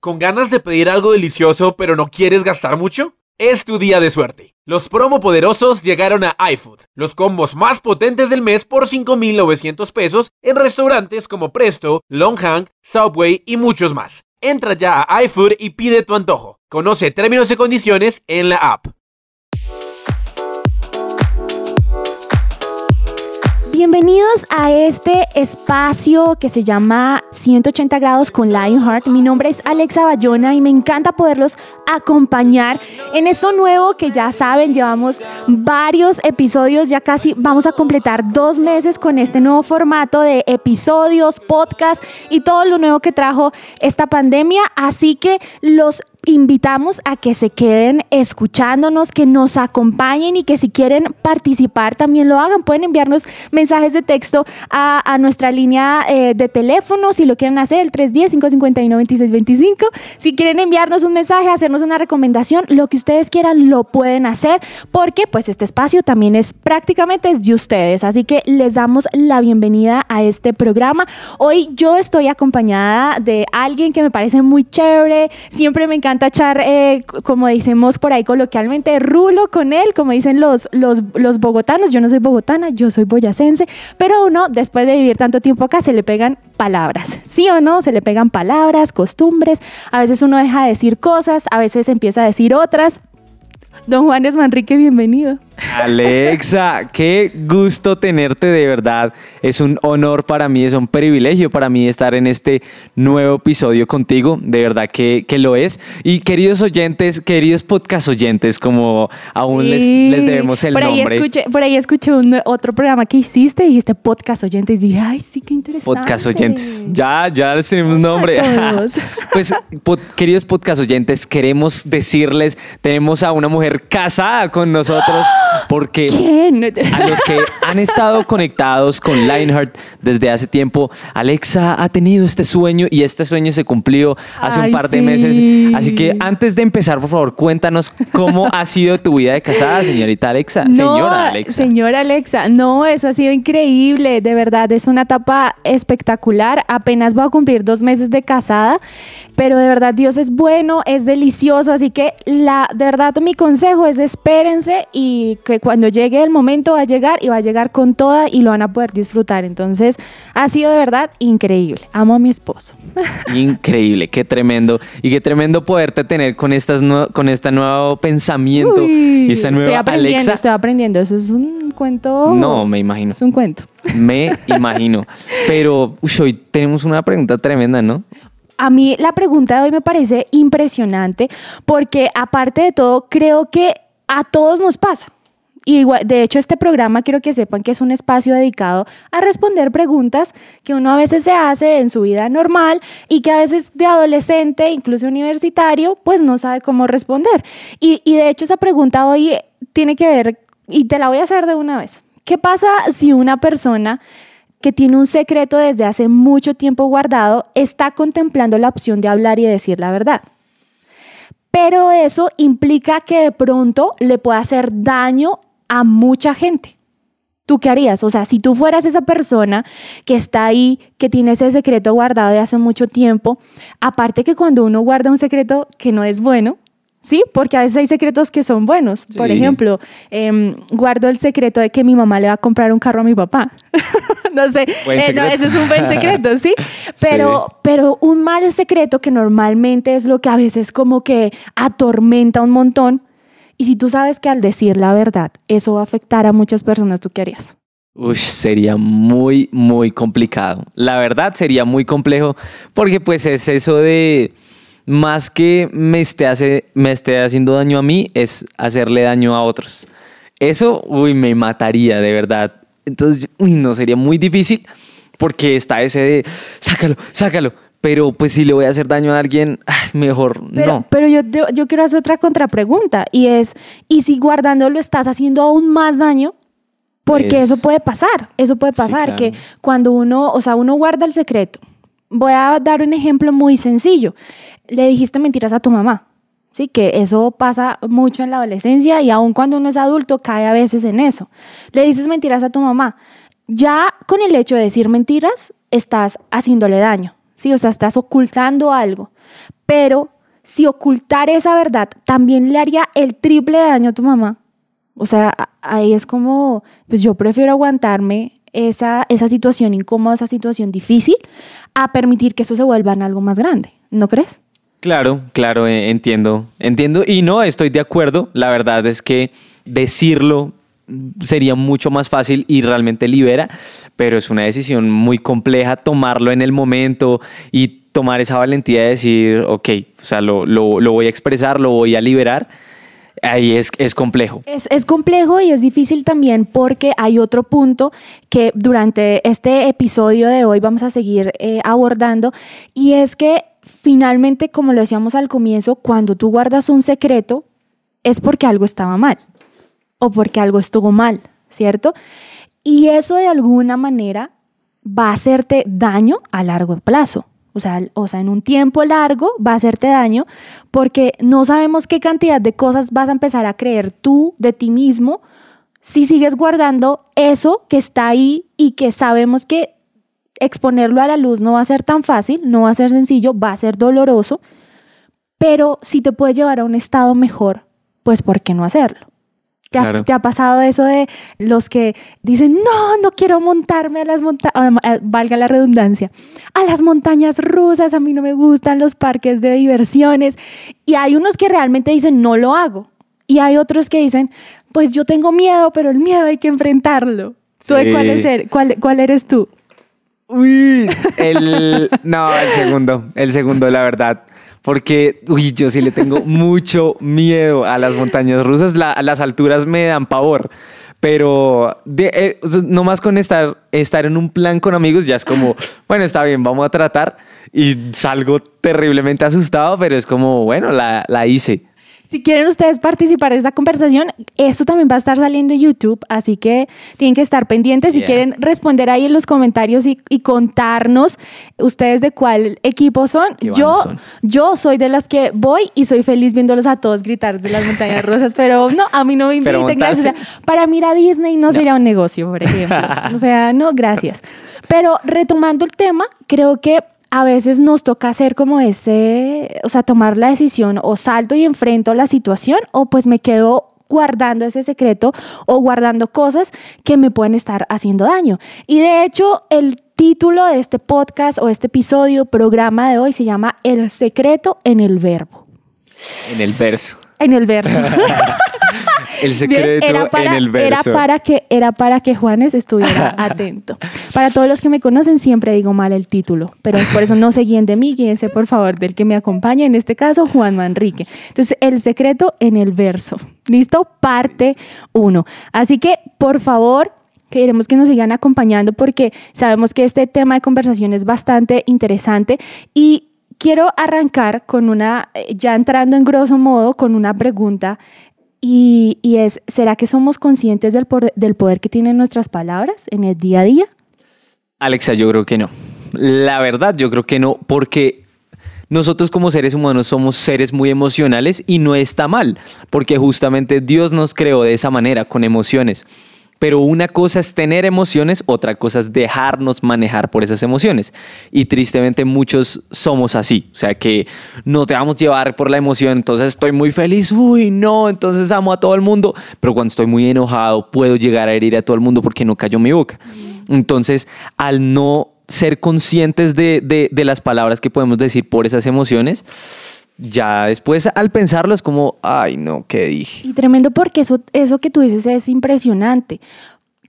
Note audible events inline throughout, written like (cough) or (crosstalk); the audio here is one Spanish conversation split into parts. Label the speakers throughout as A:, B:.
A: ¿Con ganas de pedir algo delicioso pero no quieres gastar mucho? Es tu día de suerte. Los promo poderosos llegaron a iFood, los combos más potentes del mes por 5.900 pesos en restaurantes como Presto, Longhang, Subway y muchos más. Entra ya a iFood y pide tu antojo. Conoce términos y condiciones en la app.
B: Bienvenidos a este espacio que se llama 180 grados con Lionheart. Mi nombre es Alexa Bayona y me encanta poderlos acompañar en esto nuevo que ya saben, llevamos varios episodios, ya casi vamos a completar dos meses con este nuevo formato de episodios, podcast y todo lo nuevo que trajo esta pandemia. Así que los invitamos a que se queden escuchándonos, que nos acompañen y que si quieren participar también lo hagan. Pueden enviarnos mensajes de texto a, nuestra línea eh, de teléfono si lo quieren hacer, el 310-551-2625. Si quieren enviarnos un mensaje, hacernos una recomendación, lo que ustedes quieran lo pueden hacer porque pues este espacio también es prácticamente es de ustedes. Así que les damos la bienvenida a este programa. Hoy yo estoy acompañada de alguien que me parece muy chévere, siempre me encanta echar, eh, como decimos por ahí coloquialmente, rulo con él, como dicen los, los, los bogotanos. Yo no soy bogotana, yo soy boyacense, pero uno, después de vivir tanto tiempo acá, se le pegan palabras, ¿sí o no? Se le pegan palabras, costumbres, a veces uno deja de decir cosas, a veces empieza a decir otras. Don Juanes Manrique, bienvenido.
C: Alexa, qué gusto tenerte de verdad. Es un honor para mí, es un privilegio para mí estar en este nuevo episodio contigo. De verdad que, lo es. Y queridos oyentes, queridos podcast oyentes, como aún les, debemos el
B: por ahí
C: nombre.
B: Escuché, por ahí escuché un, otro programa que hiciste y este podcast oyentes. Y dije, ay, sí, qué interesante.
C: Podcast oyentes. Ya, ya les tenemos nombre. (laughs) pues, queridos podcast oyentes, queremos decirles, tenemos a una mujer casada con nosotros. Porque a los que han estado conectados con Lionheart desde hace tiempo, Alexa ha tenido este sueño y este sueño se cumplió hace un par de meses. Así que antes de empezar, por favor, cuéntanos cómo ha sido tu vida de casada, señorita Alexa. señora Alexa.
B: Señora Alexa, no, eso ha sido increíble, de verdad, es una etapa espectacular. Apenas voy a cumplir dos meses de casada, pero de verdad Dios es bueno, es delicioso, así que la, de verdad mi consejo es espérense y que cuando llegue el momento va a llegar y va a llegar con toda y lo van a poder disfrutar. Entonces, ha sido de verdad increíble. Amo a mi esposo. (laughs)
C: Increíble, qué tremendo. Y qué tremendo poderte tener con, estas con este nuevo pensamiento y esta nueva
B: estoy aprendiendo,
C: Alexa.
B: Estoy aprendiendo, eso es un cuento.
C: No, me imagino.
B: Es un cuento.
C: Me (laughs) imagino. Pero hoy tenemos una pregunta tremenda, ¿no?
B: A mí la pregunta de hoy me parece impresionante porque aparte de todo creo que a todos nos pasa. Y de hecho este programa quiero que sepan que es un espacio dedicado a responder preguntas que uno a veces se hace en su vida normal y que a veces de adolescente, incluso universitario, pues no sabe cómo responder. Y, y de hecho esa pregunta hoy tiene que ver, y te la voy a hacer de una vez. ¿Qué pasa si una persona que tiene un secreto desde hace mucho tiempo guardado está contemplando la opción de hablar y decir la verdad? Pero eso implica que de pronto le pueda hacer daño a mucha gente. ¿Tú qué harías? O sea, si tú fueras esa persona que está ahí, que tiene ese secreto guardado de hace mucho tiempo, aparte que cuando uno guarda un secreto que no es bueno, ¿sí? Porque a veces hay secretos que son buenos. Por ejemplo, em, guardo el secreto de que mi mamá le va a comprar un carro a mi papá. (laughs) no sé, eh, no, ese es un buen secreto, ¿sí? (laughs) Pero, sí. pero un mal secreto que normalmente es lo que a veces como que atormenta un montón, y si tú sabes que al decir la verdad eso va a afectar a muchas personas, ¿tú qué harías?
C: Uy, sería muy, muy complicado. La verdad sería muy complejo porque pues es eso de más que me esté, hace, me esté haciendo daño a mí, es hacerle daño a otros. Eso, uy, me mataría de verdad. Entonces, uy, no, sería muy difícil porque está ese de, sácalo, sácalo, pero pues si le voy a hacer daño a alguien, mejor no.
B: Pero yo, yo quiero hacer otra contrapregunta y es, ¿y si guardándolo estás haciendo aún más daño? Porque eso puede pasar, eso puede pasar, que cuando uno, o sea, uno guarda el secreto. Voy a dar un ejemplo muy sencillo. Le dijiste mentiras a tu mamá, ¿sí? Que eso pasa mucho en la adolescencia y aun cuando uno es adulto cae a veces en eso. Le dices mentiras a tu mamá. Ya con el hecho de decir mentiras, estás haciéndole daño, ¿sí? O sea, estás ocultando algo. Pero si ocultar esa verdad también le haría el triple daño a tu mamá, o sea, ahí es como, pues yo prefiero aguantarme esa, esa situación incómoda, esa situación difícil, a permitir que eso se vuelva en algo más grande, ¿no crees?
C: Claro, claro, eh, entiendo, entiendo y no estoy de acuerdo. La verdad es que decirlo sería mucho más fácil y realmente libera, pero es una decisión muy compleja tomarlo en el momento y tomar esa valentía de decir, ok, o sea, lo, lo, lo voy a expresar, lo voy a liberar ahí es, es complejo.
B: Es, es, complejo y es difícil también porque hay otro punto que durante este episodio de hoy vamos a seguir eh, abordando y es que finalmente, como lo decíamos al comienzo, cuando tú guardas un secreto es porque algo estaba mal o porque algo estuvo mal, ¿cierto? Y eso de alguna manera va a hacerte daño a largo plazo. O sea, o sea, en un tiempo largo va a hacerte daño porque no sabemos qué cantidad de cosas vas a empezar a creer tú de ti mismo si sigues guardando eso que está ahí y que sabemos que exponerlo a la luz no va a ser tan fácil, no va a ser sencillo, va a ser doloroso, pero si te puede llevar a un estado mejor, pues ¿por qué no hacerlo? ¿Te, ha, pasado eso de los que dicen, no, no quiero montarme a las montañas, valga la redundancia, a las montañas rusas, a mí no me gustan los parques de diversiones? Y hay unos que realmente dicen, no lo hago. Y hay otros que dicen, pues yo tengo miedo, pero el miedo hay que enfrentarlo. ¿Tú de cuál, es cuál, cuál eres tú?
C: Uy, el, no, el segundo, el segundo, la verdad porque, uy, yo sí le tengo (laughs) mucho miedo a las montañas rusas. a las alturas me dan pavor. Pero de, eh, no más con estar, estar en un plan con amigos, ya es como, (laughs) bueno, está bien, vamos a tratar. Y salgo terriblemente asustado, pero es como, bueno, la, la hice.
B: Si quieren ustedes participar en esta conversación, esto también va a estar saliendo en YouTube, así que tienen que estar pendientes. Si quieren responder ahí en los comentarios y, contarnos ustedes de cuál equipo son. Yo, yo soy de las que voy y soy feliz viéndolos a todos gritar de las montañas (laughs) rosas, pero no, a mí no me inviten, gracias. para mí ir a Disney no, no sería un negocio, por ejemplo. (laughs) o sea, no, gracias. Pero retomando el tema, creo que a veces nos toca hacer como ese, o sea, tomar la decisión o salto y enfrento la situación o pues me quedo guardando ese secreto o guardando cosas que me pueden estar haciendo daño. Y de hecho, el título de este podcast o este episodio, programa de hoy, se llama El secreto en el verbo.
C: En el verso.
B: En el verso. (laughs)
C: El secreto era para, en el verso.
B: Era para, que, era para que Juanes estuviera (laughs) atento. Para todos los que me conocen, siempre digo mal el título, pero por eso no se guíen de mí, guíense por favor del que me acompaña, en este caso, Juan Manrique. Entonces, el secreto en el verso. ¿Listo? Parte uno. Así que, por favor, queremos que nos sigan acompañando porque sabemos que este tema de conversación es bastante interesante y quiero arrancar con una, ya entrando en grosso modo, con una pregunta y, es, ¿será que somos conscientes del poder, del poder que tienen nuestras palabras en el día a día?
C: Alexa, yo creo que no. La verdad, yo creo que no, porque nosotros como seres humanos somos seres muy emocionales y no está mal, porque justamente Dios nos creó de esa manera, con emociones. Pero una cosa es tener emociones, otra cosa es dejarnos manejar por esas emociones. Y tristemente muchos somos así. O sea que nos dejamos llevar por la emoción. Entonces estoy muy feliz, uy, no, entonces amo a todo el mundo. Pero cuando estoy muy enojado puedo llegar a herir a todo el mundo porque no cayó mi boca. Entonces, al no ser conscientes de, de, de las palabras que podemos decir por esas emociones, ya después al pensarlo es como, ay no, ¿qué dije?
B: Y tremendo porque eso, eso que tú dices es impresionante.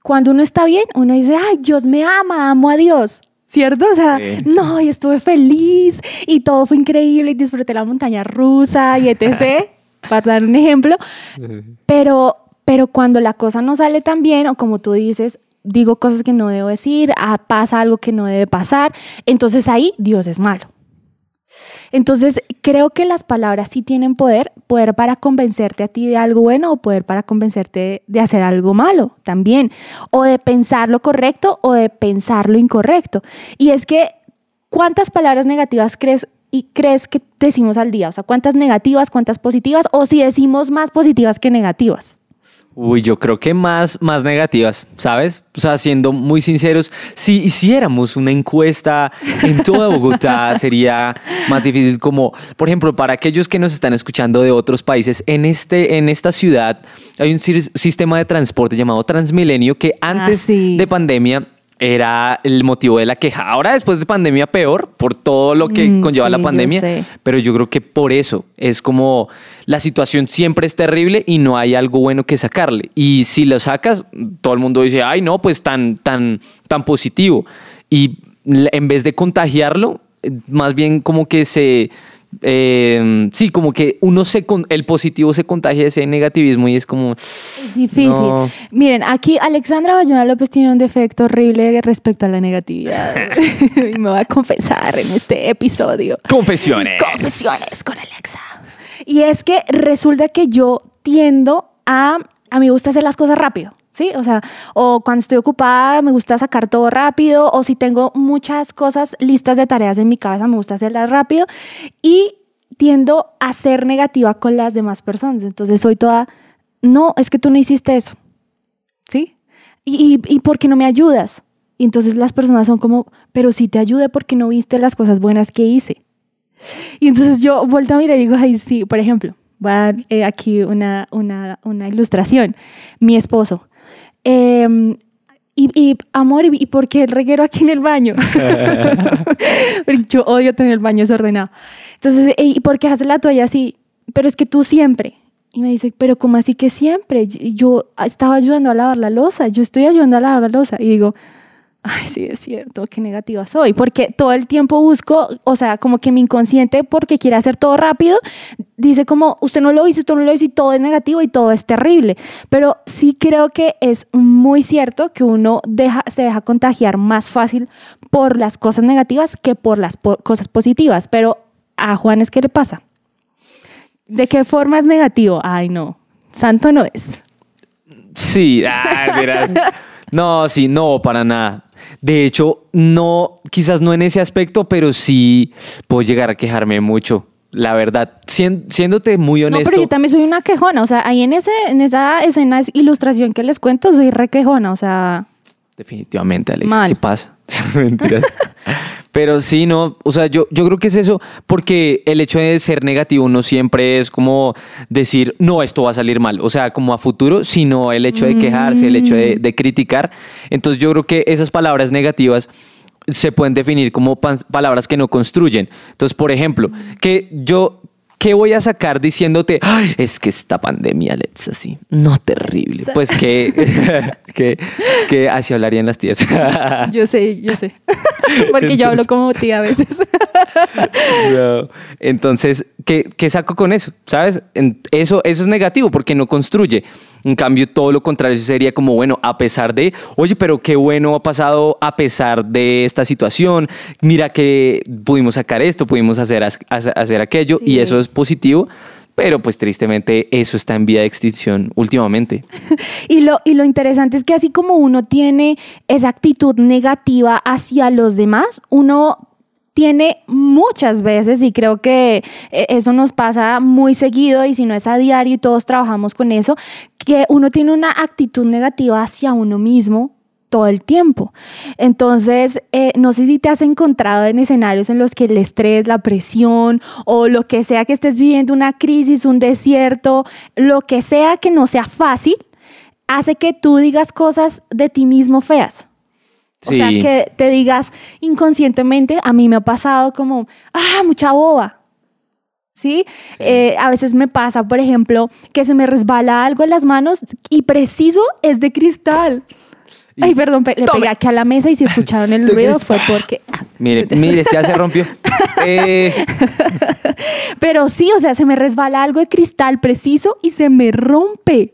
B: Cuando uno está bien, uno dice, ay, Dios me ama, amo a Dios. ¿Cierto? O sea, no, y estuve feliz y todo fue increíble y disfruté la montaña rusa y etc. (laughs) para dar un ejemplo. Pero, pero cuando la cosa no sale tan bien o como tú dices, digo cosas que no debo decir, ah, pasa algo que no debe pasar, entonces ahí Dios es malo. Entonces, creo que las palabras sí tienen poder, poder para convencerte a ti de algo bueno o poder para convencerte de hacer algo malo también, o de pensar lo correcto o de pensar lo incorrecto. Y es que, ¿cuántas palabras negativas crees y crees que decimos al día? O sea, ¿cuántas negativas, cuántas positivas? O si decimos más positivas que negativas.
C: Uy, yo creo que más, más negativas, ¿sabes? O sea, siendo muy sinceros, si hiciéramos una encuesta en toda Bogotá (laughs) sería más difícil como, por ejemplo, para aquellos que nos están escuchando de otros países, en, este, en esta ciudad hay un sistema de transporte llamado Transmilenio que antes ah, de pandemia era el motivo de la queja. Ahora después de pandemia peor por todo lo que mm, conlleva la pandemia, pero yo creo que por eso es como la situación siempre es terrible y no hay algo bueno que sacarle. Y si lo sacas, todo el mundo dice, "Ay, no, pues tan tan tan positivo." Y en vez de contagiarlo, más bien como que se eh, sí, como que uno se con, el positivo se contagia de ese negativismo y es como
B: es difícil. Miren, aquí Alexandra Bayona López tiene un defecto horrible respecto a la negatividad. (laughs) (laughs) y me va a confesar en este episodio.
C: Confesiones.
B: Confesiones con Alexa. Y es que resulta que yo tiendo a a mí me gusta hacer las cosas rápido. ¿Sí? O sea, o cuando estoy ocupada me gusta sacar todo rápido, o si tengo muchas cosas listas de tareas en mi cabeza, me gusta hacerlas rápido y tiendo a ser negativa con las demás personas. Entonces soy toda, no, es que tú no hiciste eso, ¿sí? ¿Y, y, por qué no me ayudas? Y entonces las personas son como, pero si te ayude porque no viste las cosas buenas que hice. Y entonces yo vuelto a mirar y digo, ay, sí, por ejemplo, voy a dar eh, aquí una, una, una ilustración. Mi esposo Em, y, amor, ¿y, por qué el reguero aquí en el baño? (laughs) Yo odio tener el baño desordenado. Entonces, ¿y por qué haces la toalla así? Pero es que tú siempre. Y me dice, pero ¿cómo así que siempre? Yo estaba ayudando a lavar la losa, yo estoy ayudando a lavar la losa. Y digo, ay, sí, es cierto, qué negativa soy, porque todo el tiempo busco, o sea, como que mi inconsciente, porque quiere hacer todo rápido, dice como, usted no lo hizo, usted no lo hizo y todo es negativo y todo es terrible. Pero sí creo que es muy cierto que uno deja, se deja contagiar más fácil por las cosas negativas que por las cosas positivas. Pero a Juanes, ¿qué le pasa? ¿De qué forma es negativo? Ay, no, santo no es.
C: Sí, ay, (laughs) No, sí, no, para nada. De hecho, no, quizás no en ese aspecto, pero sí puedo llegar a quejarme mucho. La verdad, siéndote muy honesto. No,
B: pero yo también soy una quejona. O sea, ahí en, ese, en esa escena, ilustración que les cuento, soy re quejona. O sea.
C: Definitivamente, Alex. ¿Qué pasa? (laughs) Mentiras. (laughs) Pero sí, no, o sea, yo, yo creo que es eso, porque el hecho de ser negativo no siempre es como decir, no, esto va a salir mal, o sea, como a futuro, sino el hecho de quejarse, el hecho de, de criticar. Entonces yo creo que esas palabras negativas se pueden definir como palabras que no construyen. Entonces, por ejemplo, que yo ¿qué voy a sacar diciéndote, es que esta pandemia, Let's, así, no terrible? Pues que, (laughs) que, que, así hablarían las tías.
B: yo sé, yo sé. (laughs) Porque yo hablo como tía a veces. (laughs)
C: Entonces, ¿qué, ¿qué, saco con eso? ¿Sabes? Eso, eso es negativo porque no construye. En cambio, todo lo contrario sería como, bueno, a pesar de, oye, pero qué bueno ha pasado a pesar de esta situación. Mira que pudimos sacar esto, pudimos hacer, hacer aquello y eso es positivo. Pero pues tristemente eso está en vía de extinción últimamente. (laughs)
B: y, lo, y lo interesante es que así como uno tiene esa actitud negativa hacia los demás, uno tiene muchas veces y creo que eh, eso nos pasa muy seguido y si no es a diario y todos trabajamos con eso, que uno tiene una actitud negativa hacia uno mismo todo el tiempo. Entonces, eh, no sé si te has encontrado en escenarios en los que el estrés, la presión o lo que sea que estés viviendo, una crisis, un desierto, lo que sea que no sea fácil, hace que tú digas cosas de ti mismo feas. O sea, que te digas inconscientemente, a mí me ha pasado como, ah, mucha boba. ¿Sí? Eh, a veces me pasa, por ejemplo, que se me resbala algo en las manos y preciso es de cristal. Ay, perdón, le pegué aquí a la mesa y si escucharon el (laughs) ruido fue porque...
C: Mire, mire, ya se rompió. (laughs) Eh.
B: Pero sí, o sea, se me resbala algo de cristal preciso y se me rompe.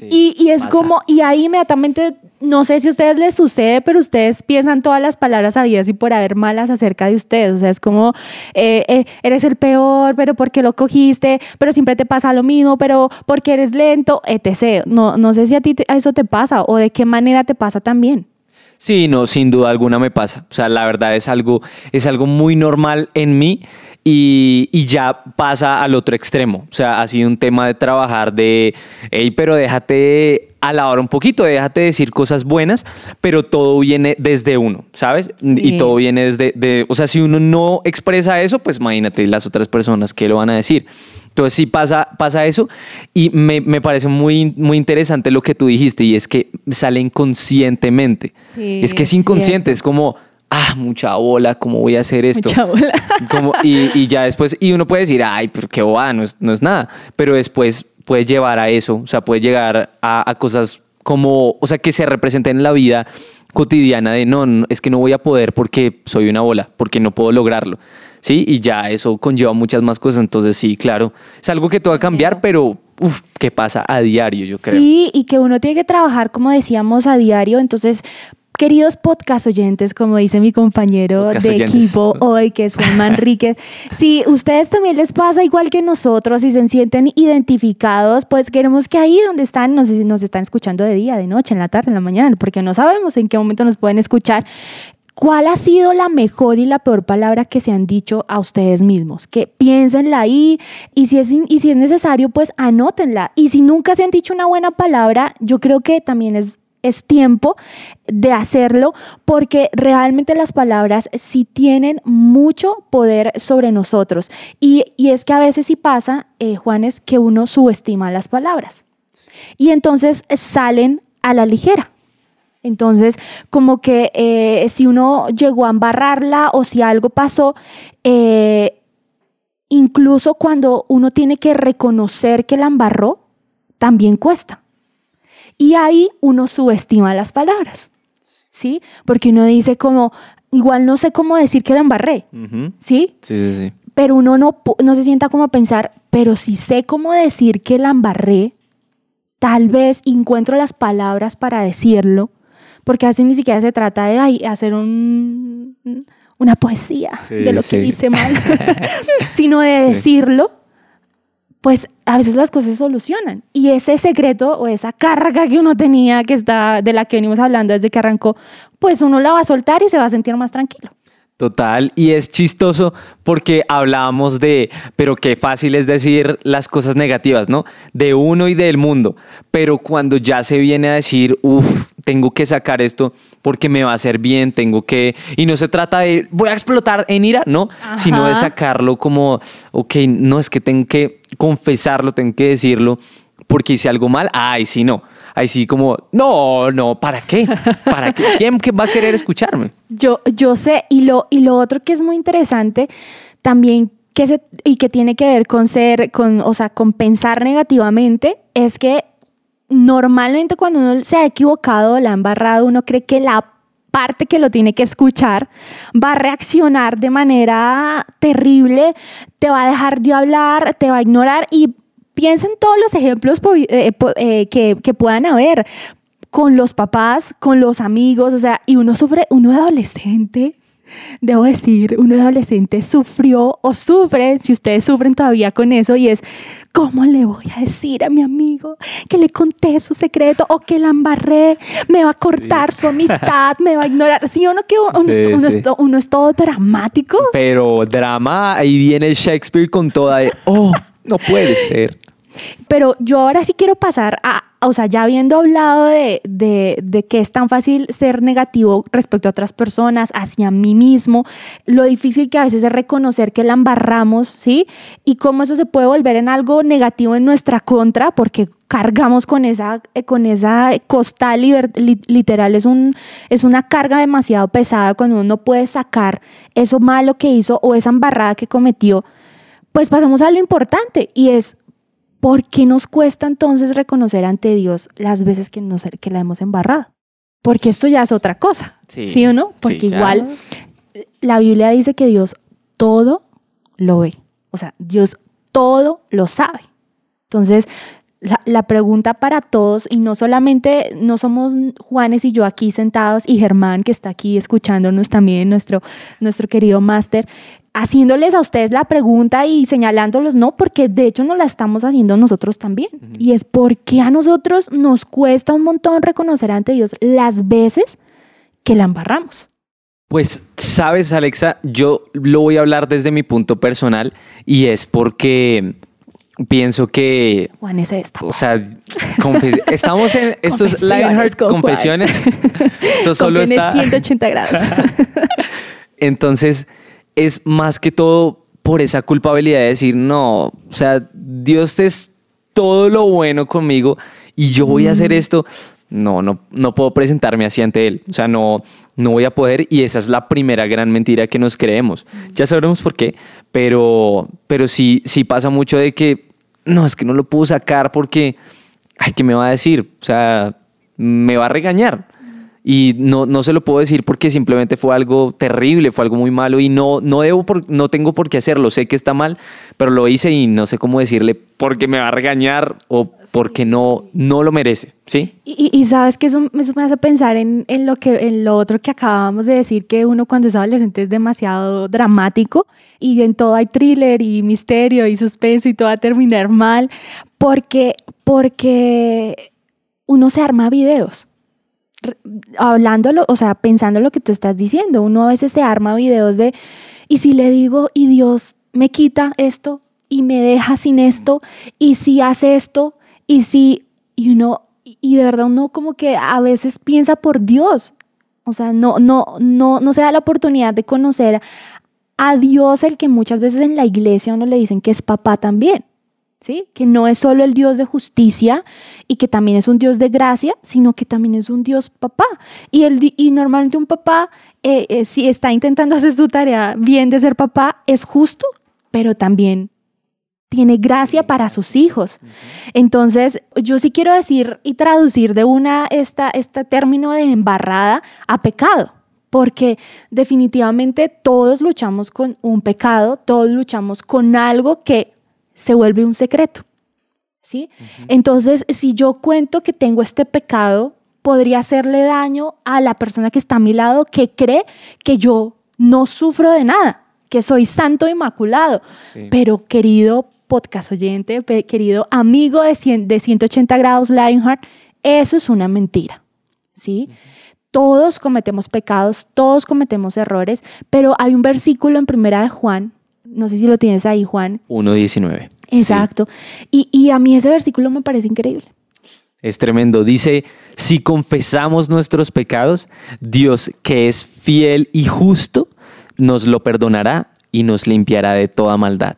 B: y, y, es como, y ahí inmediatamente no sé si a ustedes les sucede, pero ustedes piensan todas las palabras habidas y por haber malas acerca de ustedes. O sea, es como, eh, eh, eres el peor, pero porque lo cogiste, pero siempre te pasa lo mismo, pero porque eres lento, etc. No, no sé si a ti eso te pasa o de qué manera te pasa también.
C: Sí, no, sin duda alguna me pasa. O sea, la verdad es algo, es algo muy normal en mí y, y, ya pasa al otro extremo. O sea, ha sido un tema de trabajar de, hey, pero déjate alabar un poquito, déjate decir cosas buenas, pero todo viene desde uno, ¿sabes? Y todo viene desde, de, o sea, si uno no expresa eso, pues imagínate las otras personas que lo van a decir. Entonces sí pasa, pasa eso y me, me, parece muy, muy interesante lo que tú dijiste y es que sale inconscientemente. es que es inconsciente, es como, ah, mucha bola, ¿cómo voy a hacer esto? Mucha bola. (laughs) Como, y, y, ya después, y uno puede decir, ay, pero qué boba, no es, no es nada, pero después puede llevar a eso, o sea, puede llegar a, a cosas como, o sea, que se representen en la vida cotidiana de no, no, es que no voy a poder porque soy una bola, porque no puedo lograrlo. ¿sí? Y ya eso conlleva muchas más cosas, entonces sí, claro, es algo que te va a cambiar, pero uf, que pasa a diario, yo creo.
B: Sí, y que uno tiene que trabajar, como decíamos, a diario, entonces Queridos podcast oyentes, como dice mi compañero de equipo hoy, que es Juan (laughs) Manríquez, si ustedes también les pasa igual que nosotros y se sienten identificados, pues queremos que ahí donde están, nos, nos están escuchando de día, de noche, en la tarde, en la mañana, porque no sabemos en qué momento nos pueden escuchar, ¿Cuál ha sido la mejor y la peor palabra que se han dicho a ustedes mismos? Que piénsenla ahí y si es, y si es necesario, pues anótenla. Y si nunca se han dicho una buena palabra, yo creo que también es es tiempo de hacerlo porque realmente las palabras sí tienen mucho poder sobre nosotros. Y, es que a veces sí pasa, eh, Juan, es que uno subestima las palabras. Y entonces salen a la ligera. Entonces, como que eh, si uno llegó a embarrarla o si algo pasó, eh, incluso cuando uno tiene que reconocer que la embarró, también cuesta. Y ahí uno subestima las palabras, ¿sí? Porque uno dice como, igual no sé cómo decir que la embarré, ¿sí?
C: Sí, sí, sí.
B: Pero uno no, no se sienta como a pensar, pero si sé cómo decir que la embarré, tal vez encuentro las palabras para decirlo, porque así ni siquiera se trata de hacer un, una poesía de lo que hice mal, (laughs) (laughs) sino de decirlo pues a veces las cosas solucionan. Y ese secreto o esa carga que uno tenía, que está, de la que venimos hablando desde que arrancó, pues uno la va a soltar y se va a sentir más tranquilo.
C: Total, y es chistoso porque hablábamos de, pero qué fácil es decir las cosas negativas, ¿no? De uno y del mundo, pero cuando ya se viene a decir, uff, tengo que sacar esto porque me va a hacer bien, tengo que... Y no se trata de, voy a explotar en ira, no, sino de sacarlo como, ok, no, es que tengo que confesarlo, tengo que decirlo, porque hice algo mal, ay, sí, no. Ahí sí como, no, no, ¿para qué? ¿Para qué? ¿Quién va a querer escucharme?
B: Yo, yo sé, y lo, y lo otro que es muy interesante también que se, y que tiene que ver con ser, con, o sea, con pensar negativamente, es que normalmente cuando uno se ha equivocado, la ha embarrado, uno cree que la parte que lo tiene que escuchar va a reaccionar de manera terrible, te va a dejar de hablar, te va a ignorar y piensa en todos los ejemplos eh, eh, que, que puedan haber con los papás, con los amigos, o sea, y uno sufre, uno adolescente debo decir, un adolescente sufrió o sufre, si ustedes sufren todavía con eso, y es, ¿cómo le voy a decir a mi amigo que le conté su secreto o que la embarré? Me va a cortar su amistad, me va a ignorar. ¿Sí o no? Que uno, es, todo dramático.
C: Pero drama, ahí viene Shakespeare con toda de, oh, no puede ser.
B: Pero yo ahora sí quiero pasar a, o sea, ya habiendo hablado de, de, que es tan fácil ser negativo respecto a otras personas, hacia mí mismo, lo difícil que a veces es reconocer que la embarramos, ¿sí? Y cómo eso se puede volver en algo negativo en nuestra contra, porque cargamos con esa, eh, con esa costal literal, es, un, es una carga demasiado pesada cuando uno puede sacar eso malo que hizo o esa embarrada que cometió. Pues pasamos a lo importante y es ¿por qué nos cuesta entonces reconocer ante Dios las veces que, nos, que la hemos embarrado? Porque esto ya es otra cosa, ¿sí, o no? Porque igual la Biblia dice que Dios todo lo ve, o sea, Dios todo lo sabe. Entonces, la, pregunta para todos, y no solamente, no somos Juanes y yo aquí sentados, y Germán que está aquí escuchándonos también, nuestro, nuestro querido máster, haciéndoles a ustedes la pregunta y señalándolos, no, porque de hecho nos la estamos haciendo nosotros también. Y es porque a nosotros nos cuesta un montón reconocer ante Dios las veces que la embarramos.
C: Pues sabes, Alexa, yo lo voy a hablar desde mi punto personal y es porque pienso que.
B: Juan es esta.
C: O sea, (laughs) estamos en estos Lionheart confesiones. (laughs)
B: Esto solo está. 180 grados. (laughs)
C: Entonces, es más que todo por esa culpabilidad de decir, no, o sea, Dios es todo lo bueno conmigo y yo voy a hacer mm. esto. No, no, no puedo presentarme así ante Él. O sea, no, no voy a poder y esa es la primera gran mentira que nos creemos. Ya sabremos por qué, pero, pero sí, sí pasa mucho de que, no, es que no lo puedo sacar porque, ay, ¿qué me va a decir? O sea, me va a regañar y no, no se lo puedo decir porque simplemente fue algo terrible, fue algo muy malo y no, no, debo por, no tengo por qué hacerlo. Sé que está mal, pero lo hice y no sé cómo decirle porque me va a regañar o porque no, no lo merece. ¿sí?
B: Y, sabes que eso, eso, me hace pensar en, en, lo que, en lo otro que acabamos de decir, que uno cuando es adolescente es demasiado dramático y en todo hay thriller y misterio y suspenso y todo va a terminar mal porque, porque uno se arma videos hablándolo, o sea, pensando lo que tú estás diciendo. Uno a veces se arma videos de, y si le digo, y Dios me quita esto, y me deja sin esto, y si hace esto, y si, y uno, y de verdad uno como que a veces piensa por Dios. O sea, no, no, no, no se da la oportunidad de conocer a Dios, el que muchas veces en la iglesia uno le dicen que es papá también. ¿Sí? Que no es solo el Dios de justicia y que también es un Dios de gracia, sino que también es un Dios papá. Y, el, y normalmente un papá, eh, eh, si está intentando (laughs) hacer su tarea bien de ser papá, es justo, pero también tiene gracia para sus hijos. Entonces, yo sí quiero decir y traducir de una esta, este término de embarrada a pecado porque definitivamente todos luchamos con un pecado, todos luchamos con algo que se vuelve un secreto. ¿Sí? Entonces, si yo cuento que tengo este pecado, podría hacerle daño a la persona que está a mi lado que cree que yo no sufro de nada, que soy santo inmaculado. Pero querido podcast oyente, querido amigo de, de 180 grados Lionheart, eso es una mentira. ¿Sí? Todos cometemos pecados, todos cometemos errores, pero hay un versículo en Primera de Juan no sé si lo tienes ahí, Juan.
C: 1.19.
B: Exacto. Y, y a mí ese versículo me parece increíble.
C: Es tremendo. Dice, si confesamos nuestros pecados, Dios que es fiel y justo, nos lo perdonará y nos limpiará de toda maldad.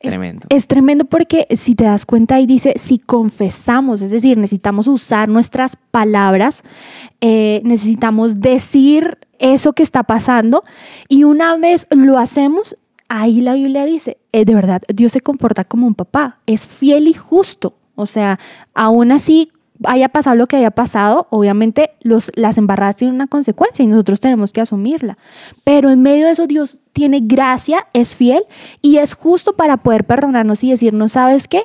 B: tremendo. Es tremendo porque si te das cuenta ahí dice, si confesamos, es decir, necesitamos usar nuestras palabras, eh, necesitamos decir eso que está pasando y una vez lo hacemos, ahí la Biblia dice, eh, de verdad, Dios se comporta como un papá, es fiel y justo. O sea, aún así haya pasado lo que haya pasado, obviamente los, las embarradas tienen una consecuencia y nosotros tenemos que asumirla. Pero en medio de eso Dios tiene gracia, es fiel y es justo para poder perdonarnos y decirnos, ¿sabes qué?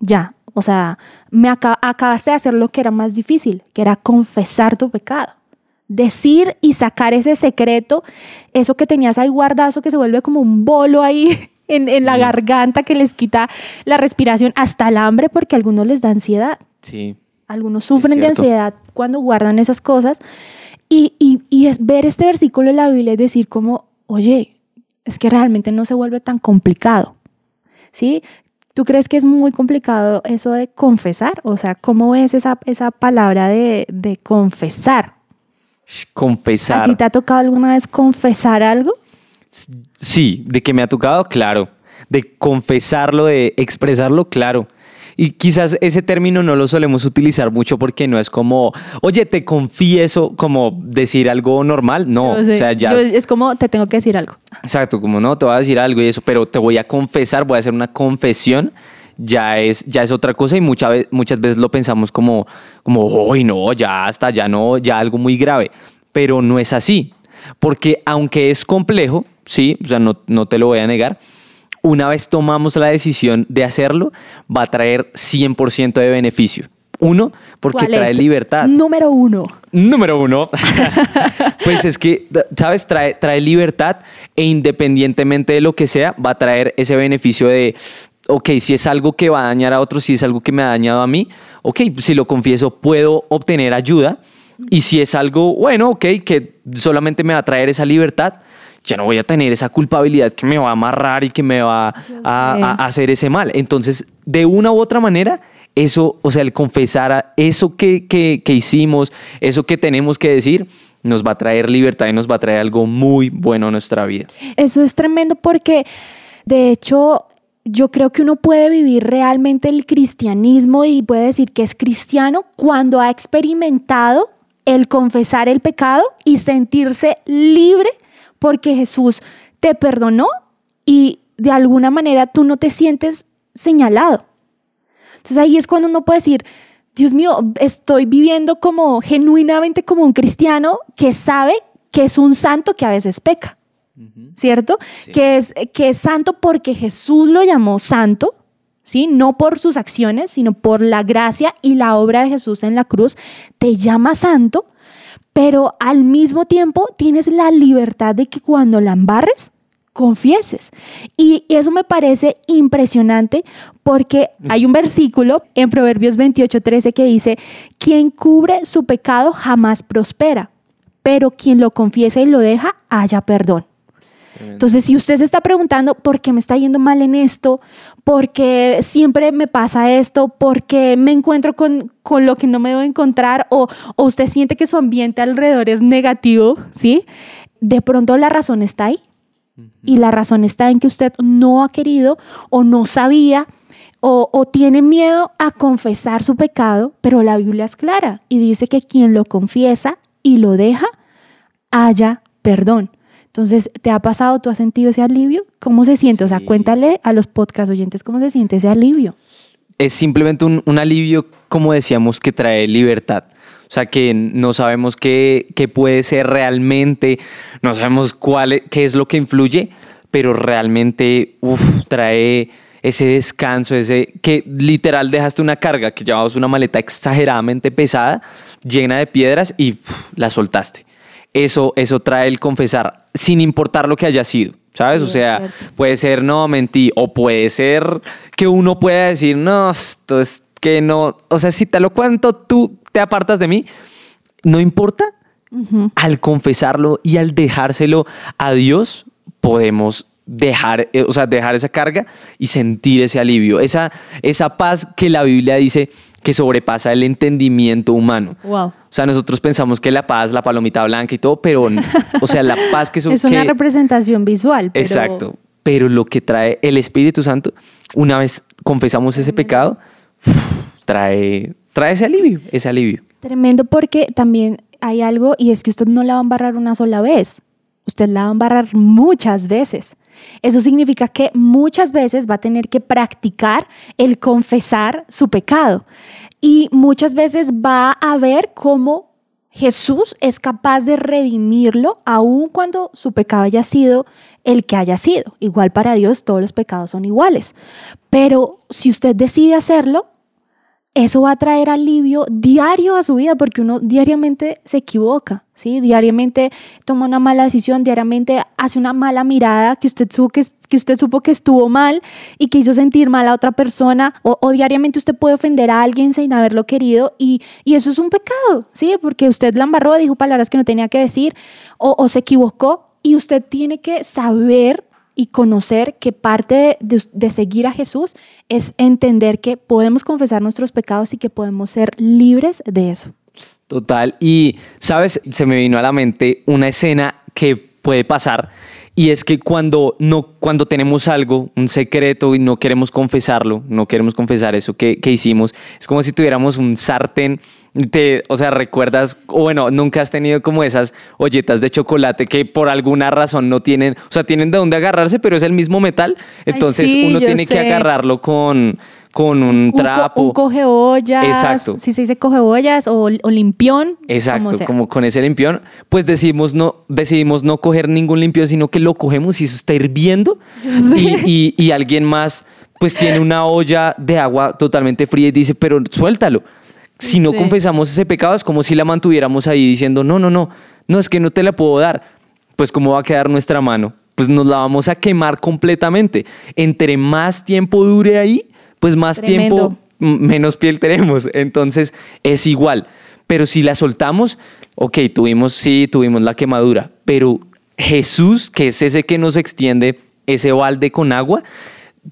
B: Ya, o sea, me acabaste de hacer lo que era más difícil, que era confesar tu pecado decir y sacar ese secreto, eso que tenías ahí guardado, eso que se vuelve como un bolo ahí (laughs) en, la garganta que les quita la respiración, hasta el hambre, porque a algunos les da ansiedad.
C: Sí.
B: Algunos sufren de ansiedad cuando guardan esas cosas. Y, y es ver este versículo de la Biblia y decir como, oye, es que realmente no se vuelve tan complicado. ¿Sí? ¿Tú crees que es muy complicado eso de confesar? O sea, ¿cómo es esa, esa palabra de, de confesar?
C: Confesar.
B: ¿A ti te ha tocado alguna vez confesar algo?
C: Sí, de que me ha tocado, claro. De confesarlo, de expresarlo, claro. Y quizás ese término no lo solemos utilizar mucho porque no es como, oye, te confieso, como decir algo normal. No, o sea, ya.
B: es como, te tengo que decir algo.
C: Exacto, como no, te voy a decir algo y eso, pero te voy a confesar, voy a hacer una confesión ya es, ya es otra cosa y muchas muchas veces lo pensamos como, como, hoy no, ya hasta, ya no, ya algo muy grave. Pero no es así, porque aunque es complejo, sí, o sea, no, no te lo voy a negar, una vez tomamos la decisión de hacerlo, va a traer 100% de beneficio. Uno, porque trae libertad.
B: Número uno.
C: Número uno. (laughs) pues es que, ¿sabes? Trae, trae libertad e independientemente de lo que sea, va a traer ese beneficio de, ok, si es algo que va a dañar a otros, si es algo que me ha dañado a mí, ok, si lo confieso, puedo obtener ayuda. Y si es algo, bueno, ok, que solamente me va a traer esa libertad, ya no voy a tener esa culpabilidad que me va a amarrar y que me va a, hacer ese mal. Entonces, de una u otra manera, eso, o sea, el confesar eso que, que, que hicimos, eso que tenemos que decir, nos va a traer libertad y nos va a traer algo muy bueno a nuestra vida.
B: Eso es tremendo porque, de hecho, yo creo que uno puede vivir realmente el cristianismo y puede decir que es cristiano cuando ha experimentado el confesar el pecado y sentirse libre porque Jesús te perdonó y de alguna manera tú no te sientes señalado. Entonces ahí es cuando uno puede decir, Dios mío, estoy viviendo como genuinamente como un cristiano que sabe que es un santo que a veces peca, ¿cierto? Que, es, que es santo porque Jesús lo llamó santo, ¿sí? No por sus acciones, sino por la gracia y la obra de Jesús en la cruz. Te llama santo, pero al mismo tiempo tienes la libertad de que cuando la embarres, confieses. Y eso me parece impresionante porque hay un versículo en Proverbios 28, 13 que dice, quien cubre su pecado jamás prospera, pero quien lo confiesa y lo deja, haya perdón. Entonces, si usted se está preguntando por qué me está yendo mal en esto, por qué siempre me pasa esto, por qué me encuentro con, con lo que no me debo encontrar, o, o, usted siente que su ambiente alrededor es negativo, ¿sí? De pronto la razón está ahí. Y la razón está en que usted no ha querido o no sabía o, o, tiene miedo a confesar su pecado, pero la Biblia es clara y dice que quien lo confiesa y lo deja, haya perdón. Entonces, ¿te ha pasado? ¿Tú has sentido ese alivio? ¿Cómo se siente? O sea, cuéntale a los podcast oyentes cómo se siente ese alivio.
C: Es simplemente un, alivio, como decíamos, que trae libertad. O sea, que no sabemos qué, qué puede ser realmente, no sabemos cuál, qué es lo que influye, pero realmente trae ese descanso, ese que literal dejaste una carga, que llevabas una maleta exageradamente pesada, llena de piedras y la soltaste eso, eso trae el confesar, sin importar lo que haya sido. ¿Sabes? o sea, puede ser no mentí, o puede ser que uno pueda decir, no, esto es que no, o sea, si te lo cuento, tú te apartas de mí, no importa. Al confesarlo y al dejárselo a Dios, podemos dejar, eh, o sea, dejar esa carga y sentir ese alivio, esa, esa paz que la Biblia dice que sobrepasa el entendimiento humano.
B: Wow.
C: O sea, nosotros pensamos que la paz, la palomita blanca y todo, pero, o sea, la paz que... (laughs)
B: es una representación visual.
C: Exacto. Pero lo que trae el Espíritu Santo, una vez confesamos ese pecado, trae, trae ese alivio, ese alivio.
B: Tremendo porque también hay algo y es que usted no la va a embarrar una sola vez, usted la va a embarrar muchas veces. Eso significa que muchas veces va a tener que practicar el confesar su pecado y muchas veces va a ver cómo Jesús es capaz de redimirlo aun cuando su pecado haya sido el que haya sido. Igual para Dios todos los pecados son iguales. Pero si usted decide hacerlo, eso va a traer alivio diario a su vida porque uno diariamente se equivoca, ¿sí? Diariamente toma una mala decisión, diariamente hace una mala mirada que usted supo que, usted supo que estuvo mal y que hizo sentir mal a otra persona o, diariamente usted puede ofender a alguien sin haberlo querido y, eso es un pecado, ¿sí? Porque usted la embarró, dijo palabras que no tenía que decir o se equivocó y usted tiene que saber y conocer que parte de, seguir a Jesús es entender que podemos confesar nuestros pecados y que podemos ser libres de eso.
C: Total. Y, ¿sabes? Se me vino a la mente una escena que puede pasar y es que cuando, no, cuando tenemos algo, un secreto y no queremos confesarlo, no queremos confesar eso que, que hicimos, es como si tuviéramos un sartén te, o sea, recuerdas, o bueno, nunca has tenido como esas olletas de chocolate que por alguna razón no tienen, o sea, tienen de dónde agarrarse, pero es el mismo metal, entonces uno tiene que agarrarlo con, con un trapo.
B: Un, coge ollas. Exacto. Si se dice coge ollas o, limpión.
C: Exacto, como, con ese limpión. Pues decidimos no, decidimos no coger ningún limpión, sino que lo cogemos y eso está hirviendo. (laughs) Y, y, alguien más pues tiene una olla de agua totalmente fría y dice, pero suéltalo. Si no confesamos ese pecado es como si la mantuviéramos ahí diciendo, no, no, no, no, es que no te la puedo dar. Pues cómo va a quedar nuestra mano. Pues nos la vamos a quemar completamente. Entre más tiempo dure ahí, pues más tiempo, menos piel tenemos. Entonces es igual. Pero si la soltamos, ok, tuvimos, sí, tuvimos la quemadura, pero Jesús, que es ese que nos extiende ese balde con agua,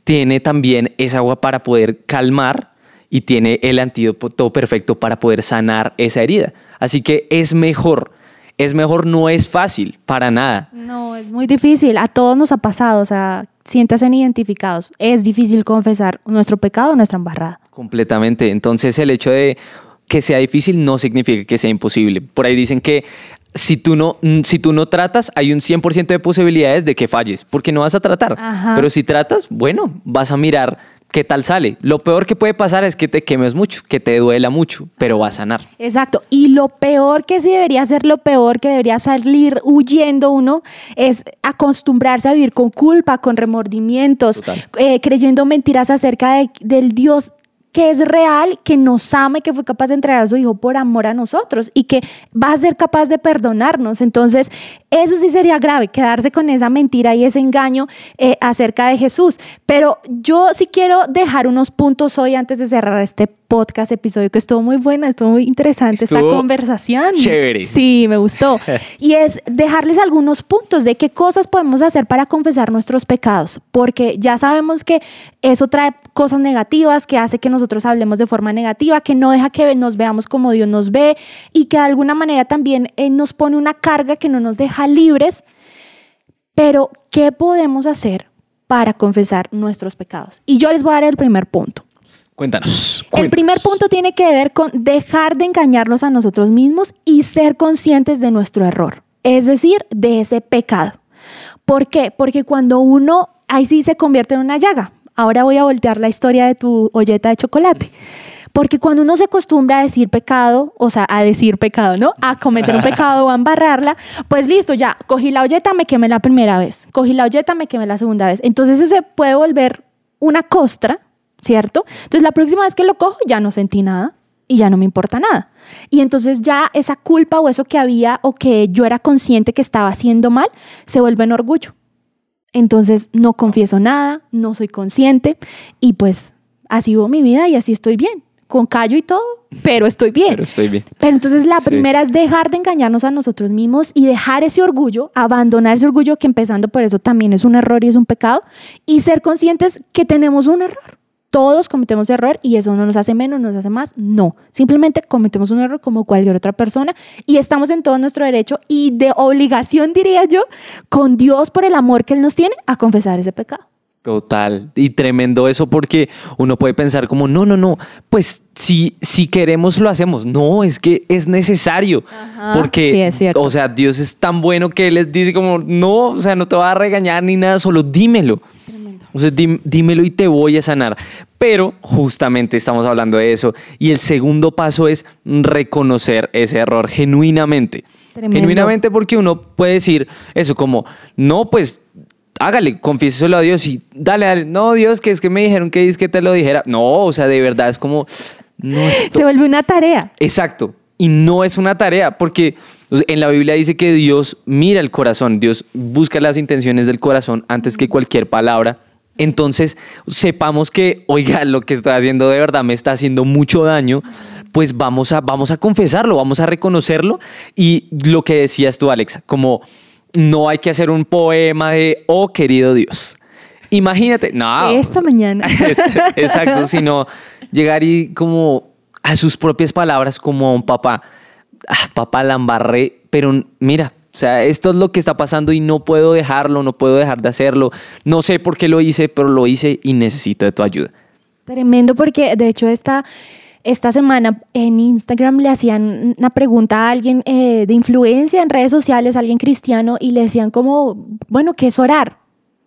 C: tiene también esa agua para poder calmar y tiene el antídoto perfecto para poder sanar esa herida. Así que es mejor, es mejor, no es fácil, para nada.
B: No, es muy difícil, a todos nos ha pasado, o sea, siéntanse identificados. Es difícil confesar nuestro pecado, nuestra embarrada.
C: Completamente. Entonces el hecho de que sea difícil no significa que sea imposible. Por ahí dicen que si tú no, si tú no tratas, hay un 100% de posibilidades de que falles, porque no vas a tratar. Pero si tratas, bueno, vas a mirar qué tal sale. Lo peor que puede pasar es que te quemes mucho, que te duela mucho, pero va a sanar.
B: Exacto. Y lo peor que sí debería ser lo peor, que debería salir huyendo uno, es acostumbrarse a vivir con culpa, con remordimientos, eh, creyendo mentiras acerca de, del Dios que es real, que nos ama y que fue capaz de entregar a su hijo por amor a nosotros y que va a ser capaz de perdonarnos. Entonces, eso sí sería grave, quedarse con esa mentira y ese engaño eh, acerca de Jesús. Pero yo sí quiero dejar unos puntos hoy antes de cerrar este podcast, episodio que estuvo muy buena, estuvo muy interesante esta conversación.
C: Chévere.
B: Sí, me gustó. (laughs) y es dejarles algunos puntos de qué cosas podemos hacer para confesar nuestros pecados, porque ya sabemos que eso trae cosas negativas, que hace que nosotros hablemos de forma negativa, que no deja que nos veamos como Dios nos ve y que de alguna manera también eh, nos pone una carga que no nos deja libres. Pero, ¿qué podemos hacer para confesar nuestros pecados? Y yo les voy a dar el primer punto.
C: Cuéntanos,
B: El primer punto tiene que ver con dejar de engañarnos a nosotros mismos y ser conscientes de nuestro error, es decir, de ese pecado. ¿Por qué? Porque cuando uno ahí sí se convierte en una llaga. Ahora voy a voltear la historia de tu olleta de chocolate. Porque cuando uno se acostumbra a decir pecado, o sea, a decir pecado, ¿no? A cometer un pecado o a embarrarla, pues listo, ya, cogí la olleta, me quemé la primera vez, cogí la olleta, me quemé la segunda vez. Entonces se puede volver una costra ¿cierto? Entonces la próxima vez que lo cojo ya no sentí nada y ya no me importa nada. Y entonces ya esa culpa o eso que había o que yo era consciente que estaba haciendo mal se vuelve en orgullo. Entonces no confieso nada, no soy consciente y pues así vivo mi vida y así estoy bien, con callo y todo, pero estoy bien.
C: Pero estoy bien.
B: Pero entonces la primera es dejar de engañarnos a nosotros mismos y dejar ese orgullo, abandonar ese orgullo que empezando por eso también es un error y es un pecado y ser conscientes que tenemos un error todos cometemos error y eso no nos hace menos, nos hace más. No, simplemente cometemos un error como cualquier otra persona y estamos en todo nuestro derecho y de obligación, diría yo, con Dios por el amor que Él nos tiene a confesar ese pecado.
C: Total, y tremendo eso porque uno puede pensar como, no, no, no, pues si, si queremos lo hacemos. No, es que es necesario. porque, o sea, Dios es tan bueno que Él les dice como, no, o sea, no te va a regañar ni nada, solo dímelo. O sea, dímelo y te voy a sanar. Pero justamente estamos hablando de eso. Y el segundo paso es reconocer ese error genuinamente. Genuinamente porque uno puede decir eso como, no, pues hágale, confiéselo a Dios y dale, dale. No, Dios, que es que me dijeron que es que te lo dijera. No, o sea, de verdad es como... No,
B: Se vuelve una tarea.
C: Exacto. Y no es una tarea, porque en la Biblia dice que Dios mira el corazón, Dios busca las intenciones del corazón antes que cualquier palabra entonces sepamos que, oiga, (laughs) lo que estoy haciendo de verdad me está haciendo mucho daño, pues vamos a, vamos a confesarlo, vamos a reconocerlo. Y lo que decías tú, Alexa, como no hay que hacer un poema de, oh querido Dios. Imagínate, no.
B: Esta mañana. (laughs)
C: Este, exacto, sino llegar y como a sus propias palabras, como a un papá, ah, papá la embarré, pero mira, o sea, esto es lo que está pasando y no puedo dejarlo, no puedo dejar de hacerlo. No sé por qué lo hice, pero lo hice y necesito de tu ayuda.
B: Tremendo porque de hecho esta, esta semana en Instagram le hacían una pregunta a alguien eh, de influencia en redes sociales, alguien cristiano, y le decían como, bueno, ¿qué es orar?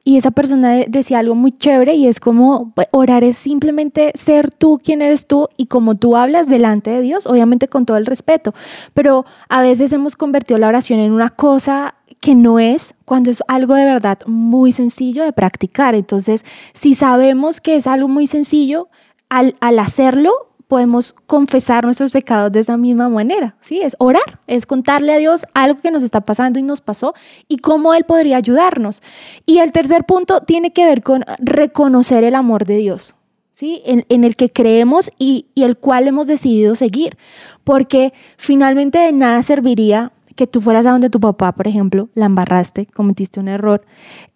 B: Y esa persona decía algo muy chévere y es como pues, orar es simplemente ser tú quien eres tú y como tú hablas delante de Dios, obviamente con todo el respeto, pero a veces hemos convertido la oración en una cosa que no es cuando es algo de verdad muy sencillo de practicar. Entonces, si sabemos que es algo muy sencillo, al, al hacerlo podemos confesar nuestros pecados de esa misma manera, ¿sí? Es orar, es contarle a Dios algo que nos está pasando y nos pasó y cómo Él podría ayudarnos. Y el tercer punto tiene que ver con reconocer el amor de Dios, ¿sí? En, el que creemos y, el cual hemos decidido seguir, porque finalmente de nada serviría que tú fueras a donde tu papá, por ejemplo, la embarraste, cometiste un error,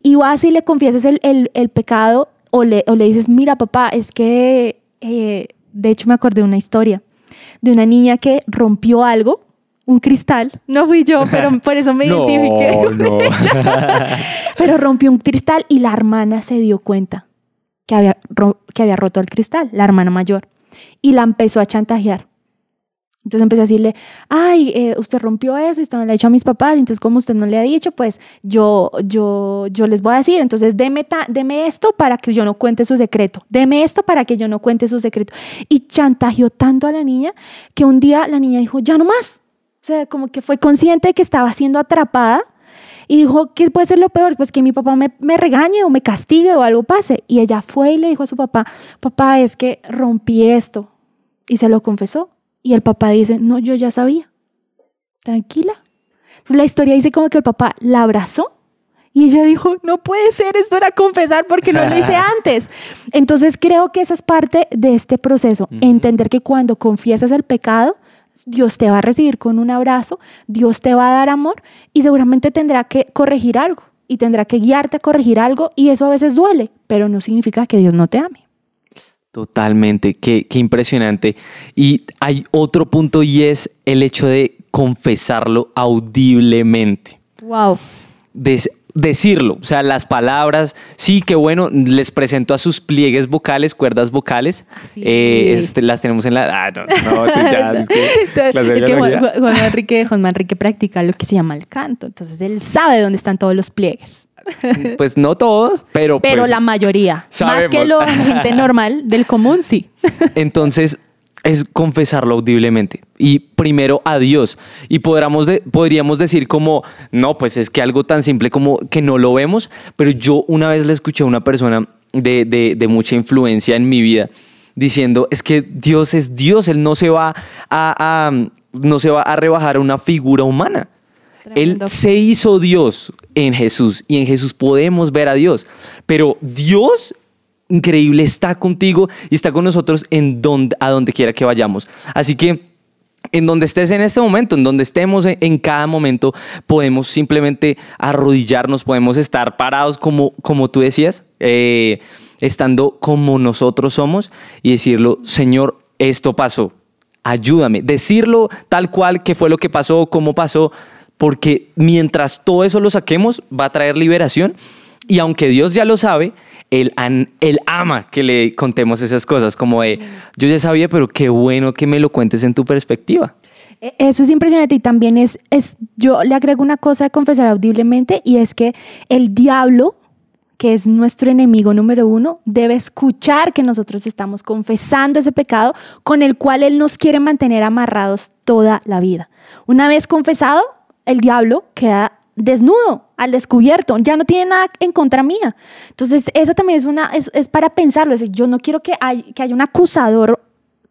B: y vas y le confiesas el, el, pecado o le, o le dices, mira papá, es que... Eh, de hecho me acordé de una historia de una niña que rompió algo, un cristal, no fui yo, (laughs) pero por eso me identifiqué. No. (laughs) pero rompió un cristal y la hermana se dio cuenta que había, que había roto el cristal, la hermana mayor, y la empezó a chantajear. Entonces empecé a decirle, ay, eh, usted rompió eso y esto no le ha dicho a mis papás, entonces como usted no le ha dicho, pues yo, yo, yo les voy a decir, entonces deme, deme esto para que yo no cuente su secreto, deme esto para que yo no cuente su secreto. Y chantajeó tanto a la niña que un día la niña dijo, ya no más. O sea, como que fue consciente de que estaba siendo atrapada y dijo, ¿qué puede ser lo peor? Pues que mi papá me, me, regañe o me castigue o algo pase. Y ella fue y le dijo a su papá, papá, es que rompí esto. Y se lo confesó. Y el papá dice, no, yo ya sabía. Tranquila. Entonces la historia dice como que el papá la abrazó y ella dijo, no puede ser, esto era confesar porque no lo hice (laughs) antes. Entonces creo que esa es parte de este proceso, entender que cuando confiesas el pecado, Dios te va a recibir con un abrazo, Dios te va a dar amor y seguramente tendrá que corregir algo y tendrá que guiarte a corregir algo y eso a veces duele, pero no significa que Dios no te ame.
C: Totalmente, qué, impresionante. Y hay otro punto y es el hecho de confesarlo audiblemente.
B: Wow.
C: decirlo, o sea, las palabras, sí, que bueno, les presento a sus pliegues vocales, cuerdas vocales, eh, este, las tenemos en la... Ah, no, no, ya, (laughs) es
B: que, Juan, Enrique, Juan Enrique practica lo que se llama el canto, entonces él sabe dónde están todos los pliegues. (laughs)
C: Pues no todos, pero.
B: Pero
C: pues
B: la mayoría. Más que la (laughs) gente normal del común, sí.
C: Entonces, es confesarlo audiblemente. Y primero a Dios. Y podríamos, podríamos decir como, no, pues es que algo tan simple como que no lo vemos, pero yo una vez le escuché a una persona de, de, mucha influencia en mi vida diciendo, es que Dios es Dios, Él no se va a, a no se va a rebajar a una figura humana. Él se hizo Dios en Jesús y en Jesús podemos ver a Dios. Pero Dios increíble está contigo y está con nosotros en donde, a donde quiera que vayamos. Así que en donde estés en este momento, en donde estemos en, cada momento, podemos simplemente arrodillarnos, podemos estar parados como, como tú decías, eh, estando como nosotros somos y decirlo, Señor, esto pasó, ayúdame. Decirlo tal cual que fue lo que pasó, cómo pasó, porque mientras todo eso lo saquemos, va a traer liberación. Y aunque Dios ya lo sabe, él, él, ama que le contemos esas cosas, como de, yo ya sabía, pero qué bueno que me lo cuentes en tu perspectiva.
B: E, eso es impresionante y también es, es, yo le agrego una cosa a confesar audiblemente y es que el diablo, que es nuestro enemigo número uno, debe escuchar que nosotros estamos confesando ese pecado con el cual él nos quiere mantener amarrados toda la vida. Una vez confesado, el diablo queda desnudo, al descubierto, ya no tiene nada en contra mía. Entonces, esa también es, una, es, para pensarlo, es yo no quiero que, que haya un acusador,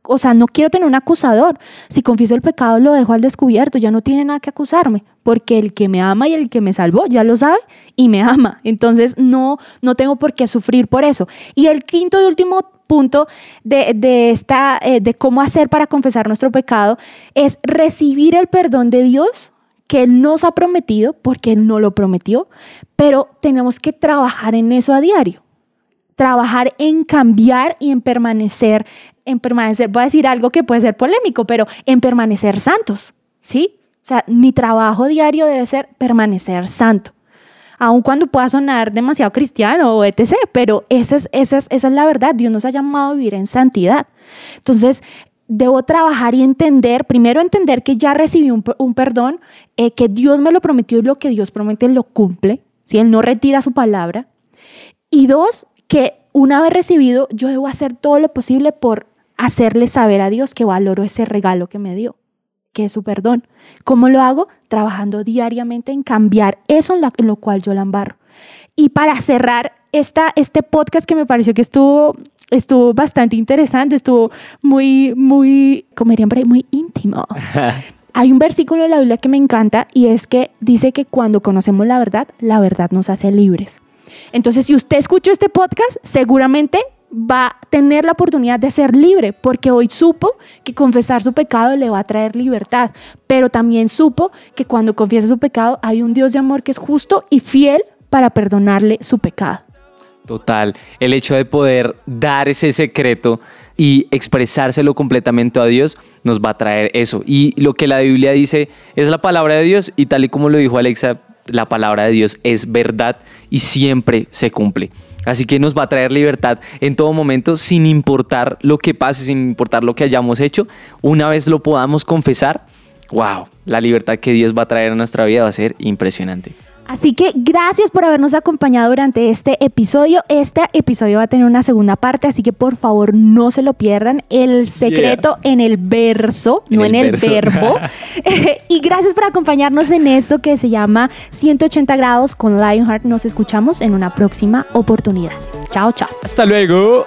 B: o sea, no quiero tener un acusador. Si confieso el pecado, lo dejo al descubierto, ya no tiene nada que acusarme, porque el que me ama y el que me salvó ya lo sabe y me ama. Entonces, no, no tengo por qué sufrir por eso. Y el quinto y último punto de, de, esta, eh, de cómo hacer para confesar nuestro pecado es recibir el perdón de Dios que Él nos ha prometido, porque Él no lo prometió, pero tenemos que trabajar en eso a diario. Trabajar en cambiar y en permanecer, en permanecer, voy a decir algo que puede ser polémico, pero en permanecer santos, ¿sí? O sea, mi trabajo diario debe ser permanecer santo. Aun cuando pueda sonar demasiado cristiano o etc., pero esa es, esa, es, esa es la verdad. Dios nos ha llamado a vivir en santidad. Entonces, debo trabajar y entender, primero entender que ya recibí un, perdón, eh, que Dios me lo prometió y lo que Dios promete lo cumple, si Él no retira su palabra. Y dos, que una vez recibido, yo debo hacer todo lo posible por hacerle saber a Dios que valoro ese regalo que me dio, que es su perdón. ¿Cómo lo hago? Trabajando diariamente en cambiar eso en, lo cual yo la embarro. Y para cerrar esta, este podcast que me pareció que estuvo, estuvo bastante interesante, estuvo muy, muy, como dirían muy íntimo. (laughs) Hay un versículo de la Biblia que me encanta y es que dice que cuando conocemos la verdad, la verdad nos hace libres. Entonces, si usted escuchó este podcast, seguramente va a tener la oportunidad de ser libre, porque hoy supo que confesar su pecado le va a traer libertad, pero también supo que cuando confiesa su pecado hay un Dios de amor que es justo y fiel para perdonarle su pecado.
C: Total, el hecho de poder dar ese secreto y expresárselo completamente a Dios nos va a traer eso. Y lo que la Biblia dice es la palabra de Dios y tal y como lo dijo Alexa, la palabra de Dios es verdad y siempre se cumple. Así que nos va a traer libertad en todo momento, sin importar lo que pase, sin importar lo que hayamos hecho. Una vez lo podamos confesar, wow, la libertad que Dios va a traer a nuestra vida va a ser impresionante.
B: Así que gracias por habernos acompañado durante este episodio. Este episodio va a tener una segunda parte, así que por favor no se lo pierdan. El secreto en el verso, no en el verbo. (laughs) (laughs) y gracias por acompañarnos en esto que se llama 180 grados con Lionheart. Nos escuchamos en una próxima oportunidad. Chao, chao.
C: Hasta luego.